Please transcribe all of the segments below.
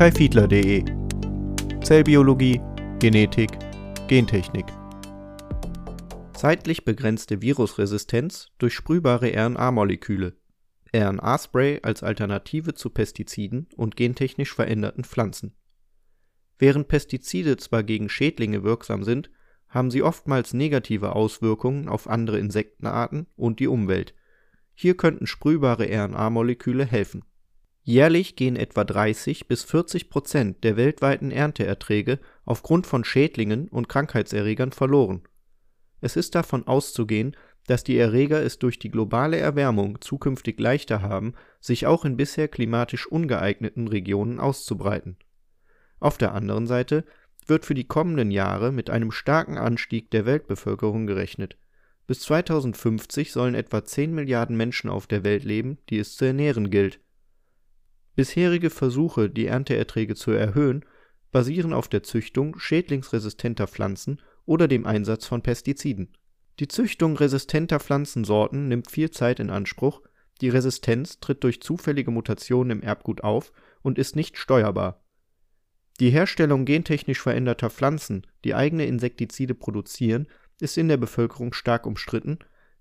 kaifiedler.de Zellbiologie, Genetik, Gentechnik. Zeitlich begrenzte Virusresistenz durch sprühbare RNA-Moleküle. RNA-Spray als Alternative zu Pestiziden und gentechnisch veränderten Pflanzen. Während Pestizide zwar gegen Schädlinge wirksam sind, haben sie oftmals negative Auswirkungen auf andere Insektenarten und die Umwelt. Hier könnten sprühbare RNA-Moleküle helfen. Jährlich gehen etwa 30 bis 40 Prozent der weltweiten Ernteerträge aufgrund von Schädlingen und Krankheitserregern verloren. Es ist davon auszugehen, dass die Erreger es durch die globale Erwärmung zukünftig leichter haben, sich auch in bisher klimatisch ungeeigneten Regionen auszubreiten. Auf der anderen Seite wird für die kommenden Jahre mit einem starken Anstieg der Weltbevölkerung gerechnet. Bis 2050 sollen etwa 10 Milliarden Menschen auf der Welt leben, die es zu ernähren gilt. Bisherige Versuche, die Ernteerträge zu erhöhen, basieren auf der Züchtung schädlingsresistenter Pflanzen oder dem Einsatz von Pestiziden. Die Züchtung resistenter Pflanzensorten nimmt viel Zeit in Anspruch, die Resistenz tritt durch zufällige Mutationen im Erbgut auf und ist nicht steuerbar die Herstellung gentechnisch veränderter Pflanzen, die eigene Insektizide produzieren, ist in der Bevölkerung stark umstritten,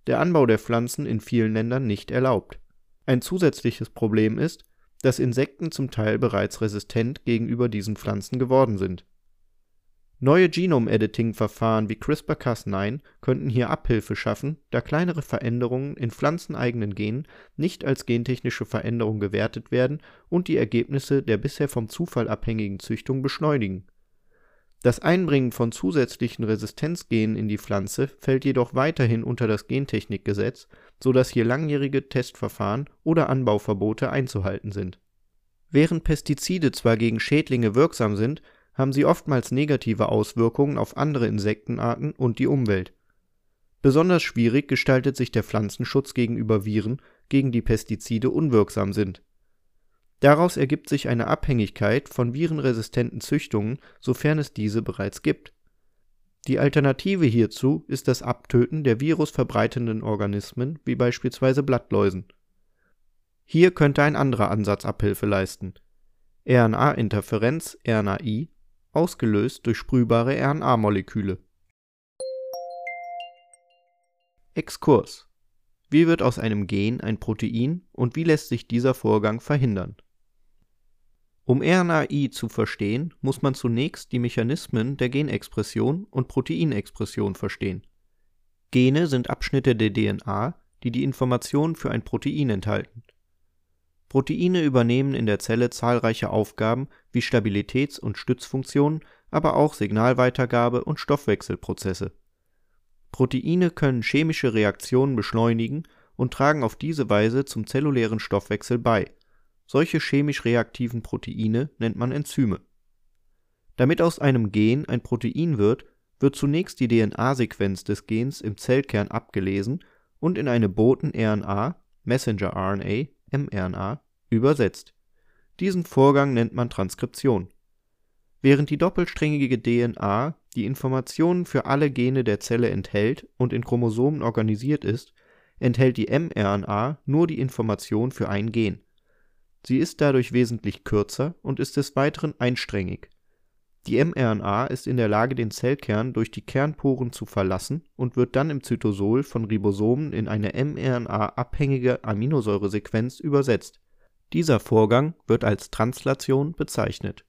der Anbau der Pflanzen in vielen Ländern nicht erlaubt. Ein zusätzliches Problem ist, dass Insekten zum Teil bereits resistent gegenüber diesen Pflanzen geworden sind Neue Genome-Editing-Verfahren wie CRISPR-Cas9 könnten hier Abhilfe schaffen, da kleinere Veränderungen in pflanzeneigenen Genen nicht als gentechnische Veränderung gewertet werden und die Ergebnisse der bisher vom Zufall abhängigen Züchtung beschleunigen. Das Einbringen von zusätzlichen Resistenzgenen in die Pflanze fällt jedoch weiterhin unter das Gentechnikgesetz, so dass hier langjährige Testverfahren oder Anbauverbote einzuhalten sind. Während Pestizide zwar gegen Schädlinge wirksam sind haben sie oftmals negative Auswirkungen auf andere Insektenarten und die Umwelt. Besonders schwierig gestaltet sich der Pflanzenschutz gegenüber Viren, gegen die Pestizide unwirksam sind. Daraus ergibt sich eine Abhängigkeit von virenresistenten Züchtungen, sofern es diese bereits gibt. Die Alternative hierzu ist das Abtöten der virusverbreitenden Organismen wie beispielsweise Blattläusen. Hier könnte ein anderer Ansatz Abhilfe leisten. RNA-Interferenz (RNAi) ausgelöst durch sprühbare RNA-Moleküle. Exkurs: Wie wird aus einem Gen ein Protein und wie lässt sich dieser Vorgang verhindern? Um RNAi zu verstehen, muss man zunächst die Mechanismen der Genexpression und Proteinexpression verstehen. Gene sind Abschnitte der DNA, die die Informationen für ein Protein enthalten Proteine übernehmen in der Zelle zahlreiche Aufgaben wie Stabilitäts und Stützfunktionen, aber auch Signalweitergabe und Stoffwechselprozesse. Proteine können chemische Reaktionen beschleunigen und tragen auf diese Weise zum zellulären Stoffwechsel bei. Solche chemisch reaktiven Proteine nennt man Enzyme. Damit aus einem Gen ein Protein wird, wird zunächst die DNA-Sequenz des Gens im Zellkern abgelesen und in eine Boten-RNA (Messenger-RNA mRNA) übersetzt. Diesen Vorgang nennt man Transkription. Während die doppelsträngige DNA die Informationen für alle Gene der Zelle enthält und in Chromosomen organisiert ist, enthält die mRNA nur die Information für ein Gen. Sie ist dadurch wesentlich kürzer und ist des Weiteren einsträngig. Die mRNA ist in der Lage den Zellkern durch die Kernporen zu verlassen und wird dann im Zytosol von Ribosomen in eine mRNA-abhängige Aminosäuresequenz übersetzt. Dieser Vorgang wird als Translation bezeichnet.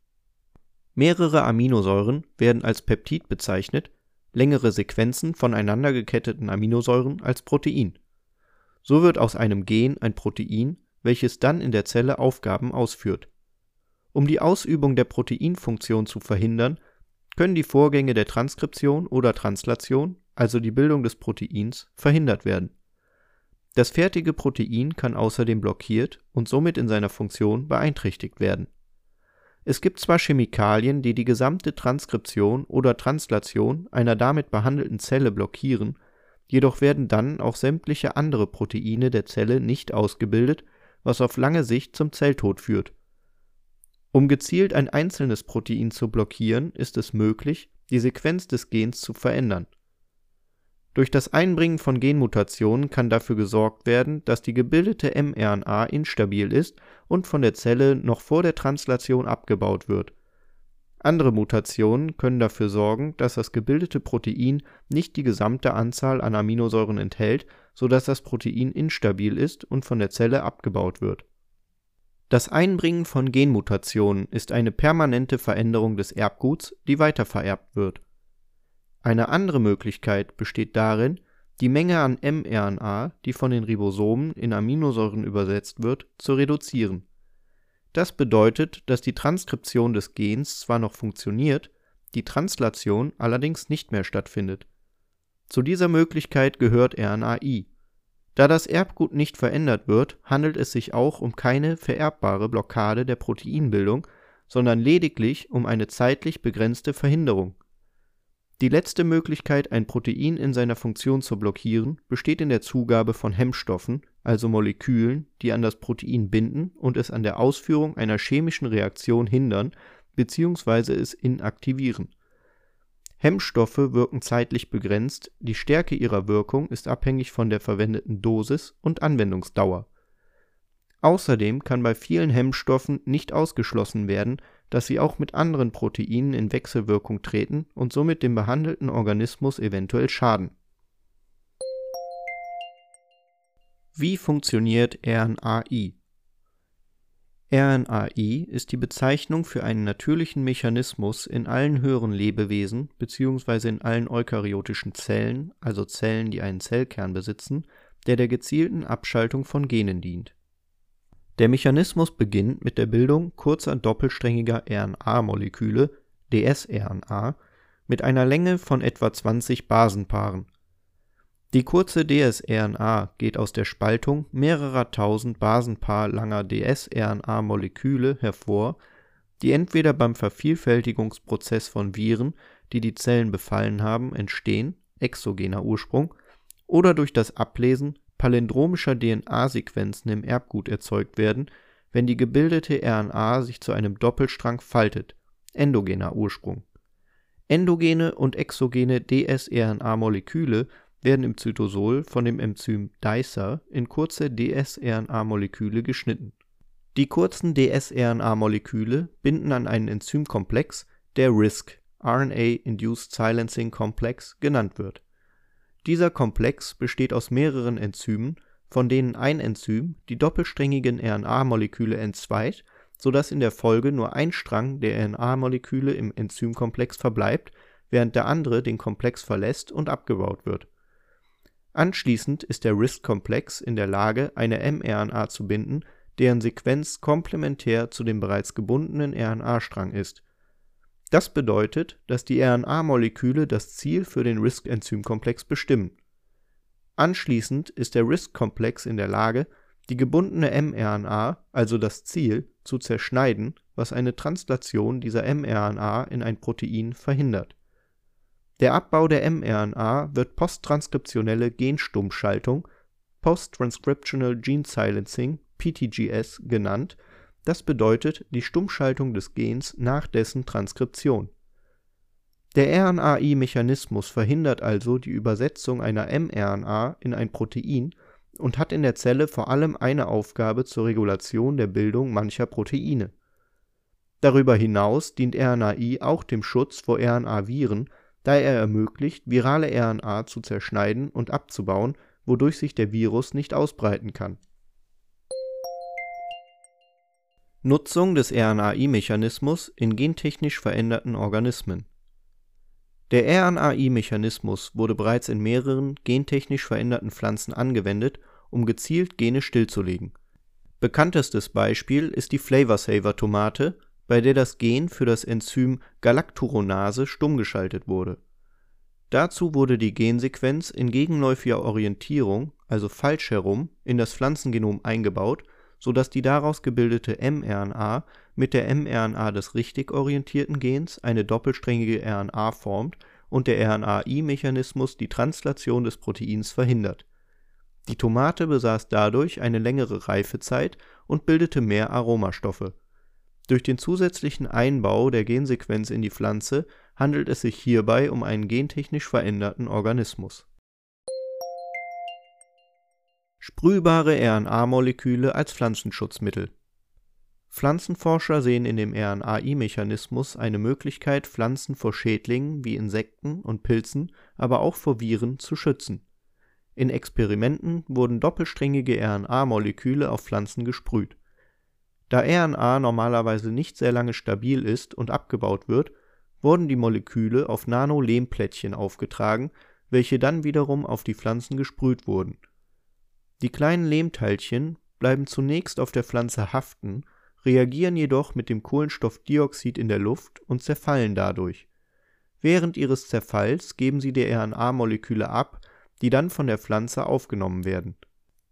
Mehrere Aminosäuren werden als Peptid bezeichnet, längere Sequenzen voneinander geketteten Aminosäuren als Protein. So wird aus einem Gen ein Protein, welches dann in der Zelle Aufgaben ausführt um die Ausübung der Proteinfunktion zu verhindern, können die Vorgänge der Transkription oder Translation, also die Bildung des Proteins, verhindert werden. Das fertige Protein kann außerdem blockiert und somit in seiner Funktion beeinträchtigt werden. Es gibt zwar Chemikalien, die die gesamte Transkription oder Translation einer damit behandelten Zelle blockieren, jedoch werden dann auch sämtliche andere Proteine der Zelle nicht ausgebildet, was auf lange Sicht zum Zelltod führt um gezielt ein einzelnes Protein zu blockieren, ist es möglich, die Sequenz des Gens zu verändern. Durch das Einbringen von Genmutationen kann dafür gesorgt werden, dass die gebildete mRNA instabil ist und von der Zelle noch vor der Translation abgebaut wird. Andere Mutationen können dafür sorgen, dass das gebildete Protein nicht die gesamte Anzahl an Aminosäuren enthält, so dass das Protein instabil ist und von der Zelle abgebaut wird. Das Einbringen von Genmutationen ist eine permanente Veränderung des Erbguts, die weitervererbt wird eine andere Möglichkeit besteht darin, die Menge an mRNA, die von den Ribosomen in Aminosäuren übersetzt wird, zu reduzieren. Das bedeutet, dass die Transkription des Gens zwar noch funktioniert, die Translation allerdings nicht mehr stattfindet. Zu dieser Möglichkeit gehört RNAi. Da das Erbgut nicht verändert wird, handelt es sich auch um keine vererbbare Blockade der Proteinbildung, sondern lediglich um eine zeitlich begrenzte Verhinderung die letzte Möglichkeit, ein Protein in seiner Funktion zu blockieren, besteht in der Zugabe von Hemmstoffen, also Molekülen, die an das Protein binden und es an der Ausführung einer chemischen Reaktion hindern bzw. es inaktivieren. Hemmstoffe wirken zeitlich begrenzt, die Stärke ihrer Wirkung ist abhängig von der verwendeten Dosis und Anwendungsdauer. Außerdem kann bei vielen Hemmstoffen nicht ausgeschlossen werden dass sie auch mit anderen Proteinen in Wechselwirkung treten und somit dem behandelten Organismus eventuell schaden. Wie funktioniert RNAi? RNAi ist die Bezeichnung für einen natürlichen Mechanismus in allen höheren Lebewesen bzw. in allen eukaryotischen Zellen, also Zellen, die einen Zellkern besitzen, der der gezielten Abschaltung von Genen dient der Mechanismus beginnt mit der Bildung kurzer doppelsträngiger RNA-Moleküle (dsRNA) mit einer Länge von etwa 20 Basenpaaren. Die kurze dsRNA geht aus der Spaltung mehrerer tausend Basenpaar langer dsRNA-Moleküle hervor, die entweder beim Vervielfältigungsprozess von Viren, die die Zellen befallen haben, entstehen (exogener Ursprung) oder durch das Ablesen palindromischer DNA-Sequenzen im Erbgut erzeugt werden, wenn die gebildete RNA sich zu einem Doppelstrang faltet (endogener Ursprung). Endogene und exogene dsRNA-Moleküle werden im Zytosol von dem Enzym Dicer in kurze dsRNA-Moleküle geschnitten. Die kurzen dsRNA-Moleküle binden an einen Enzymkomplex, der RISC (RNA-Induced Silencing Complex) genannt wird dieser Komplex besteht aus mehreren Enzymen, von denen ein Enzym die doppelsträngigen RNA-Moleküle entzweit, so dass in der Folge nur ein Strang der RNA-Moleküle im Enzymkomplex verbleibt, während der andere den Komplex verlässt und abgebaut wird. Anschließend ist der RISC-Komplex in der Lage, eine mRNA zu binden, deren Sequenz komplementär zu dem bereits gebundenen RNA-Strang ist das bedeutet, dass die RNA-Moleküle das Ziel für den RISC-Enzymkomplex bestimmen. Anschließend ist der RISC-Komplex in der Lage, die gebundene mRNA, also das Ziel, zu zerschneiden, was eine Translation dieser mRNA in ein Protein verhindert. Der Abbau der mRNA wird posttranskriptionelle Genstummschaltung (Post-Transcriptional Gene Silencing, PTGS) genannt das bedeutet die Stummschaltung des Gens nach dessen Transkription. Der RNAi-Mechanismus verhindert also die Übersetzung einer mRNA in ein Protein und hat in der Zelle vor allem eine Aufgabe zur Regulation der Bildung mancher Proteine. Darüber hinaus dient RNAi auch dem Schutz vor RNA-Viren, da er ermöglicht, virale RNA zu zerschneiden und abzubauen, wodurch sich der Virus nicht ausbreiten kann Nutzung des RNAi-Mechanismus in gentechnisch veränderten Organismen Der RNAi-Mechanismus wurde bereits in mehreren gentechnisch veränderten Pflanzen angewendet, um gezielt Gene stillzulegen. Bekanntestes Beispiel ist die Flavor-Saver-Tomate, bei der das Gen für das Enzym Galacturonase stumm geschaltet wurde. Dazu wurde die Gensequenz in gegenläufiger Orientierung, also falsch herum, in das Pflanzengenom eingebaut so dass die daraus gebildete mRNA mit der mRNA des richtig orientierten Gens eine doppelsträngige RNA formt und der RNAi-Mechanismus die Translation des Proteins verhindert. Die Tomate besaß dadurch eine längere Reifezeit und bildete mehr Aromastoffe. Durch den zusätzlichen Einbau der Gensequenz in die Pflanze handelt es sich hierbei um einen gentechnisch veränderten Organismus Sprühbare RNA-Moleküle als Pflanzenschutzmittel Pflanzenforscher sehen in dem RNAi-Mechanismus eine Möglichkeit, Pflanzen vor Schädlingen wie Insekten und Pilzen, aber auch vor Viren zu schützen. In Experimenten wurden doppelsträngige RNA-Moleküle auf Pflanzen gesprüht. Da RNA normalerweise nicht sehr lange stabil ist und abgebaut wird, wurden die Moleküle auf Nano-Lehmplättchen aufgetragen, welche dann wiederum auf die Pflanzen gesprüht wurden. Die kleinen Lehmteilchen bleiben zunächst auf der Pflanze haften, reagieren jedoch mit dem Kohlenstoffdioxid in der Luft und zerfallen dadurch. Während ihres Zerfalls geben sie die RNA-Moleküle ab, die dann von der Pflanze aufgenommen werden.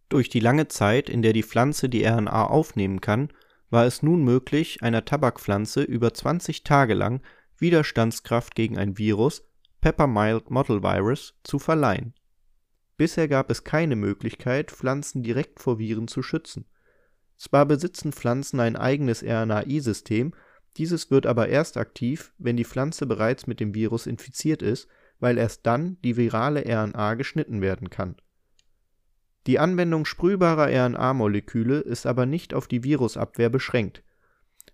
Durch die lange Zeit, in der die Pflanze die RNA aufnehmen kann, war es nun möglich, einer Tabakpflanze über 20 Tage lang Widerstandskraft gegen ein Virus (Pepper-Mild Mottle Virus) zu verleihen. Bisher gab es keine Möglichkeit, Pflanzen direkt vor Viren zu schützen. Zwar besitzen Pflanzen ein eigenes RNAi-System, dieses wird aber erst aktiv, wenn die Pflanze bereits mit dem Virus infiziert ist, weil erst dann die virale RNA geschnitten werden kann. Die Anwendung sprühbarer RNA-Moleküle ist aber nicht auf die Virusabwehr beschränkt.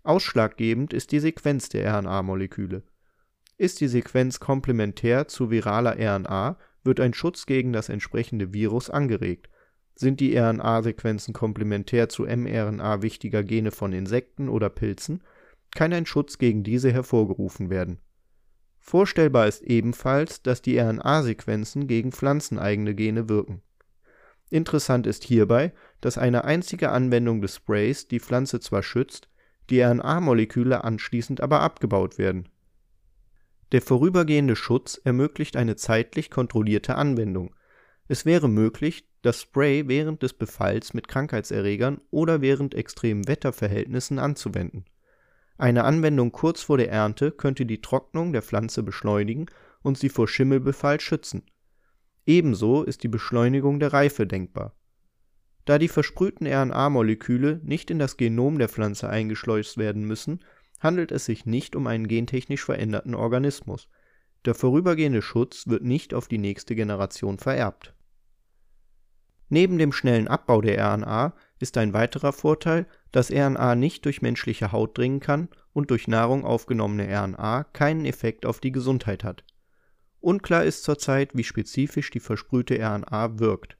Ausschlaggebend ist die Sequenz der RNA-Moleküle. Ist die Sequenz komplementär zu viraler RNA, wird ein Schutz gegen das entsprechende Virus angeregt. Sind die RNA-Sequenzen komplementär zu mRNA wichtiger Gene von Insekten oder Pilzen, kann ein Schutz gegen diese hervorgerufen werden. Vorstellbar ist ebenfalls, dass die RNA-Sequenzen gegen pflanzeneigene Gene wirken. Interessant ist hierbei, dass eine einzige Anwendung des Sprays die Pflanze zwar schützt, die RNA-Moleküle anschließend aber abgebaut werden. Der vorübergehende Schutz ermöglicht eine zeitlich kontrollierte Anwendung. Es wäre möglich, das Spray während des Befalls mit Krankheitserregern oder während extremen Wetterverhältnissen anzuwenden. Eine Anwendung kurz vor der Ernte könnte die Trocknung der Pflanze beschleunigen und sie vor Schimmelbefall schützen. Ebenso ist die Beschleunigung der Reife denkbar. Da die versprühten RNA-Moleküle nicht in das Genom der Pflanze eingeschleust werden müssen, handelt es sich nicht um einen gentechnisch veränderten Organismus. Der vorübergehende Schutz wird nicht auf die nächste Generation vererbt. Neben dem schnellen Abbau der RNA ist ein weiterer Vorteil, dass RNA nicht durch menschliche Haut dringen kann und durch Nahrung aufgenommene RNA keinen Effekt auf die Gesundheit hat. Unklar ist zurzeit, wie spezifisch die versprühte RNA wirkt.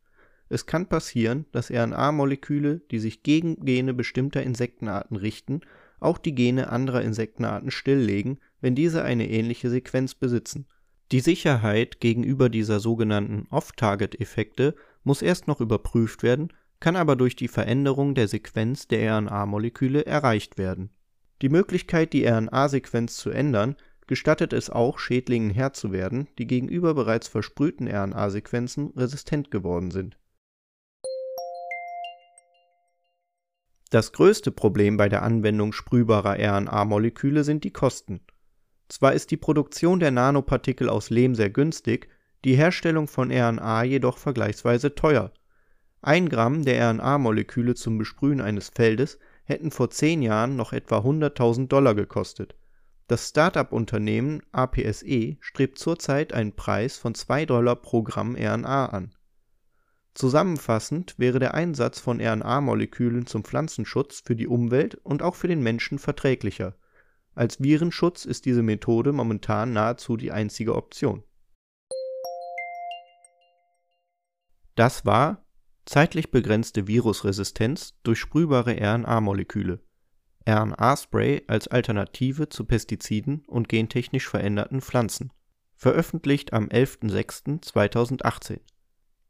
Es kann passieren, dass RNA-Moleküle, die sich gegen Gene bestimmter Insektenarten richten, auch die Gene anderer Insektenarten stilllegen, wenn diese eine ähnliche Sequenz besitzen. Die Sicherheit gegenüber dieser sogenannten Off-Target-Effekte muss erst noch überprüft werden, kann aber durch die Veränderung der Sequenz der RNA-Moleküle erreicht werden. Die Möglichkeit, die RNA-Sequenz zu ändern, gestattet es auch, Schädlingen Herr zu werden, die gegenüber bereits versprühten RNA-Sequenzen resistent geworden sind. Das größte Problem bei der Anwendung sprühbarer RNA-Moleküle sind die Kosten. Zwar ist die Produktion der Nanopartikel aus Lehm sehr günstig, die Herstellung von RNA jedoch vergleichsweise teuer. Ein Gramm der RNA-Moleküle zum Besprühen eines Feldes hätten vor zehn Jahren noch etwa 100.000 Dollar gekostet. Das Start-up-Unternehmen APSE strebt zurzeit einen Preis von 2 Dollar pro Gramm RNA an Zusammenfassend wäre der Einsatz von RNA-Molekülen zum Pflanzenschutz für die Umwelt und auch für den Menschen verträglicher. Als Virenschutz ist diese Methode momentan nahezu die einzige Option. Das war zeitlich begrenzte Virusresistenz durch sprühbare RNA-Moleküle. RNA-Spray als Alternative zu Pestiziden und gentechnisch veränderten Pflanzen. Veröffentlicht am 11.06.2018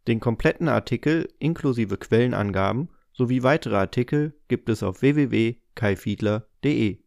den kompletten Artikel inklusive Quellenangaben sowie weitere Artikel gibt es auf www.kaifiedler.de